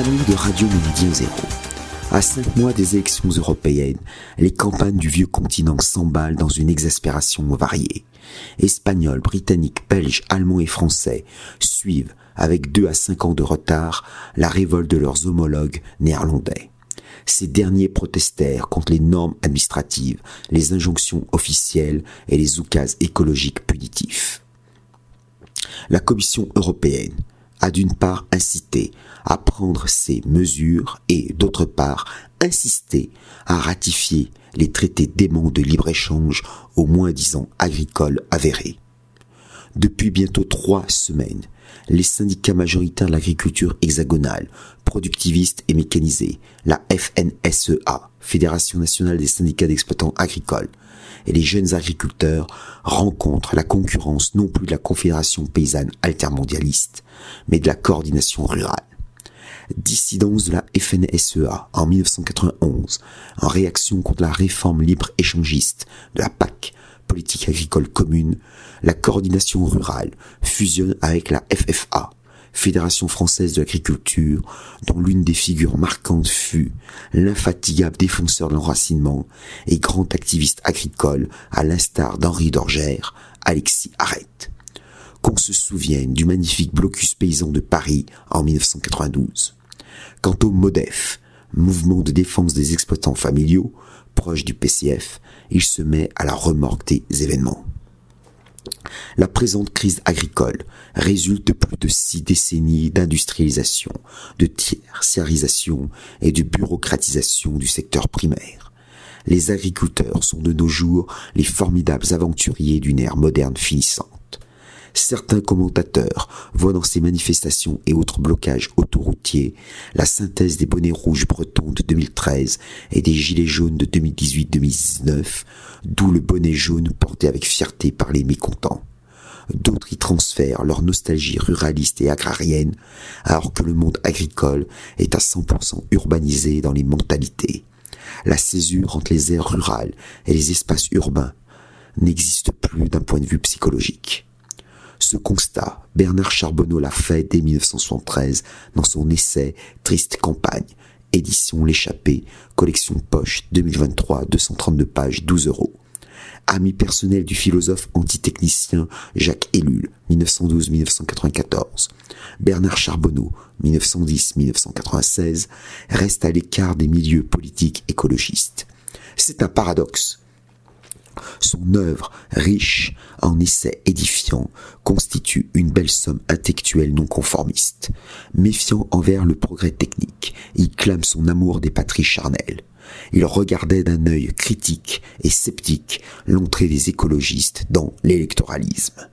Radio Méridien Zéro. À cinq mois des élections européennes, les campagnes du vieux continent s'emballent dans une exaspération variée. Espagnols, Britanniques, Belges, Allemands et Français suivent, avec deux à cinq ans de retard, la révolte de leurs homologues néerlandais. Ces derniers protestèrent contre les normes administratives, les injonctions officielles et les oukases écologiques punitifs. La Commission européenne a d'une part incité à prendre ces mesures et d'autre part insisté à ratifier les traités d'aimant de libre-échange au moins disant agricoles avérés. Depuis bientôt trois semaines, les syndicats majoritaires de l'agriculture hexagonale, productivistes et mécanisés, la FNSEA, Fédération nationale des syndicats d'exploitants agricoles, et les jeunes agriculteurs rencontrent la concurrence non plus de la Confédération paysanne altermondialiste, mais de la coordination rurale. Dissidence de la FNSEA en 1991, en réaction contre la réforme libre échangiste de la PAC, politique agricole commune, la coordination rurale fusionne avec la FFA, Fédération française de l'agriculture, dont l'une des figures marquantes fut l'infatigable défenseur de l'enracinement et grand activiste agricole à l'instar d'Henri d'Orgère, Alexis Arrête. Qu'on se souvienne du magnifique blocus paysan de Paris en 1992. Quant au MODEF, mouvement de défense des exploitants familiaux, proche du PCF, il se met à la remorque des événements. La présente crise agricole résulte de plus de six décennies d'industrialisation, de tertiarisation et de bureaucratisation du secteur primaire. Les agriculteurs sont de nos jours les formidables aventuriers d'une ère moderne finissante. Certains commentateurs voient dans ces manifestations et autres blocages autoroutiers la synthèse des bonnets rouges bretons de 2013 et des gilets jaunes de 2018-2019, d'où le bonnet jaune porté avec fierté par les mécontents. D'autres y transfèrent leur nostalgie ruraliste et agrarienne, alors que le monde agricole est à 100% urbanisé dans les mentalités. La césure entre les aires rurales et les espaces urbains n'existe plus d'un point de vue psychologique. Ce constat, Bernard Charbonneau l'a fait dès 1973 dans son essai Triste campagne, édition L'échappée, collection poche 2023, 232 pages, 12 euros. Ami personnel du philosophe antitechnicien Jacques Ellul, 1912-1994. Bernard Charbonneau, 1910-1996, reste à l'écart des milieux politiques écologistes. C'est un paradoxe. Son œuvre, riche en essais édifiants, constitue une belle somme intellectuelle non conformiste. Méfiant envers le progrès technique, il clame son amour des patries charnelles. Il regardait d'un œil critique et sceptique l'entrée des écologistes dans l'électoralisme.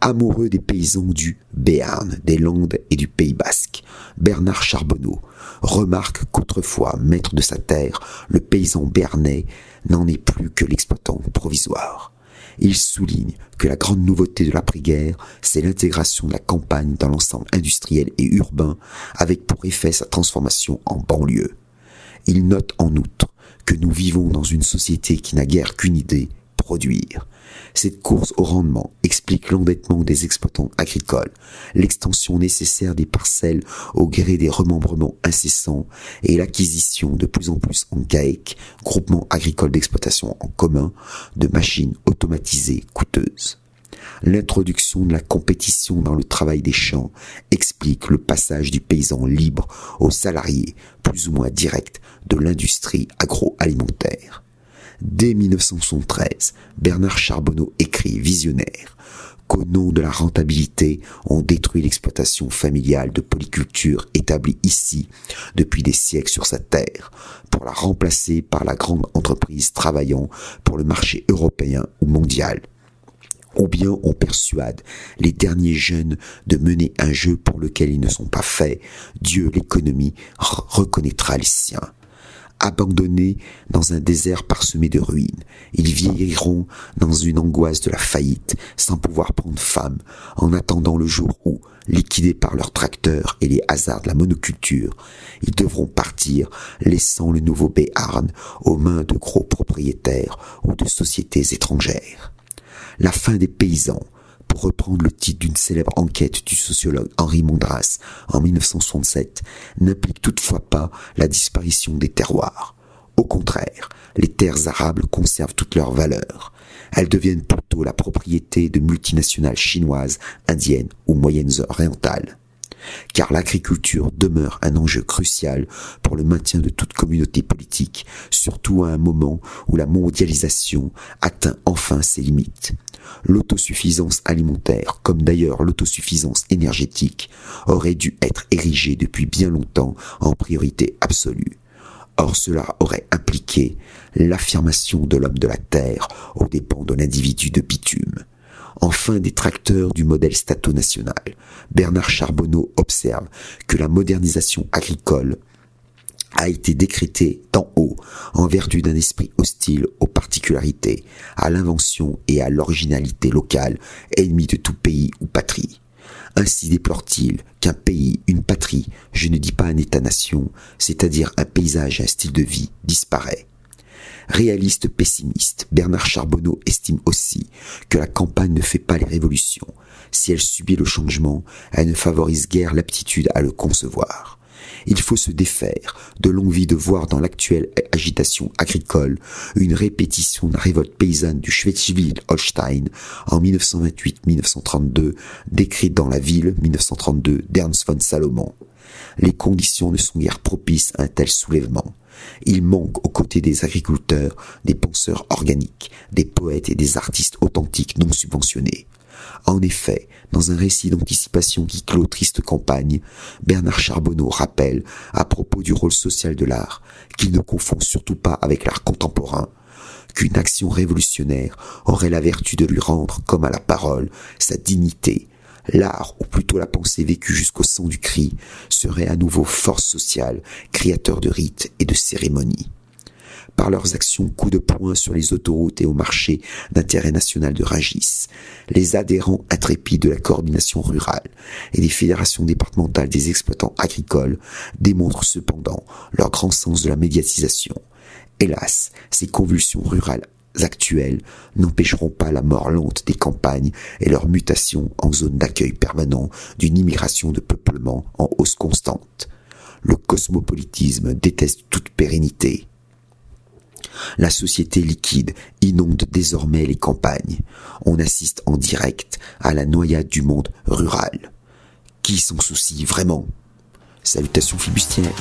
Amoureux des paysans du Béarn, des Landes et du Pays basque, Bernard Charbonneau remarque qu'autrefois, maître de sa terre, le paysan béarnais n'en est plus que l'exploitant provisoire. Il souligne que la grande nouveauté de l'après-guerre, c'est l'intégration de la campagne dans l'ensemble industriel et urbain, avec pour effet sa transformation en banlieue. Il note en outre que nous vivons dans une société qui n'a guère qu'une idée, Cette course au rendement explique l'endettement des exploitants agricoles, l'extension nécessaire des parcelles au gré des remembrements incessants et l'acquisition de plus en plus en GAEC, groupement agricole d'exploitation en commun, de machines automatisées coûteuses. L'introduction de la compétition dans le travail des champs explique le passage du paysan libre au salarié, plus ou moins direct, de l'industrie agroalimentaire. Dès 1973, Bernard Charbonneau écrit visionnaire qu'au nom de la rentabilité, on détruit l'exploitation familiale de polyculture établie ici depuis des siècles sur sa terre, pour la remplacer par la grande entreprise travaillant pour le marché européen ou mondial. Ou bien on persuade les derniers jeunes de mener un jeu pour lequel ils ne sont pas faits, Dieu l'économie reconnaîtra les siens abandonnés dans un désert parsemé de ruines. Ils vieilliront dans une angoisse de la faillite, sans pouvoir prendre femme, en attendant le jour où, liquidés par leurs tracteurs et les hasards de la monoculture, ils devront partir, laissant le nouveau Béarn aux mains de gros propriétaires ou de sociétés étrangères. La fin des paysans, pour reprendre le titre d'une célèbre enquête du sociologue Henri Mondras en 1967, n'implique toutefois pas la disparition des terroirs. Au contraire, les terres arables conservent toute leur valeur. Elles deviennent plutôt la propriété de multinationales chinoises, indiennes ou moyennes orientales car l'agriculture demeure un enjeu crucial pour le maintien de toute communauté politique, surtout à un moment où la mondialisation atteint enfin ses limites. L'autosuffisance alimentaire, comme d'ailleurs l'autosuffisance énergétique, aurait dû être érigée depuis bien longtemps en priorité absolue. Or cela aurait impliqué l'affirmation de l'homme de la terre aux dépens de l'individu de bitume. Enfin détracteur du modèle stato-national, Bernard Charbonneau observe que la modernisation agricole a été décrétée d'en haut en vertu d'un esprit hostile aux particularités, à l'invention et à l'originalité locale, ennemi de tout pays ou patrie. Ainsi déplore-t-il qu'un pays, une patrie, je ne dis pas un État-nation, c'est-à-dire un paysage et un style de vie, disparaît. Réaliste pessimiste, Bernard Charbonneau estime aussi que la campagne ne fait pas les révolutions. Si elle subit le changement, elle ne favorise guère l'aptitude à le concevoir. Il faut se défaire de l'envie de voir dans l'actuelle agitation agricole une répétition de la révolte paysanne du Schleswig-Holstein en 1928-1932, décrite dans la ville 1932 d'Ernst von Salomon. Les conditions ne sont guère propices à un tel soulèvement. Il manque aux côtés des agriculteurs des penseurs organiques, des poètes et des artistes authentiques non subventionnés. En effet, dans un récit d'anticipation qui clôt triste campagne, Bernard Charbonneau rappelle, à propos du rôle social de l'art, qu'il ne confond surtout pas avec l'art contemporain, qu'une action révolutionnaire aurait la vertu de lui rendre, comme à la parole, sa dignité, l'art, ou plutôt la pensée vécue jusqu'au sang du cri, serait à nouveau force sociale, créateur de rites et de cérémonies. Par leurs actions coup de poing sur les autoroutes et au marché d'intérêt national de Ragis, les adhérents intrépides de la coordination rurale et des fédérations départementales des exploitants agricoles démontrent cependant leur grand sens de la médiatisation. Hélas, ces convulsions rurales actuelles n'empêcheront pas la mort lente des campagnes et leur mutation en zone d'accueil permanent d'une immigration de peuplement en hausse constante. Le cosmopolitisme déteste toute pérennité. La société liquide inonde désormais les campagnes. On assiste en direct à la noyade du monde rural. Qui s'en soucie vraiment? Salutations flibustières.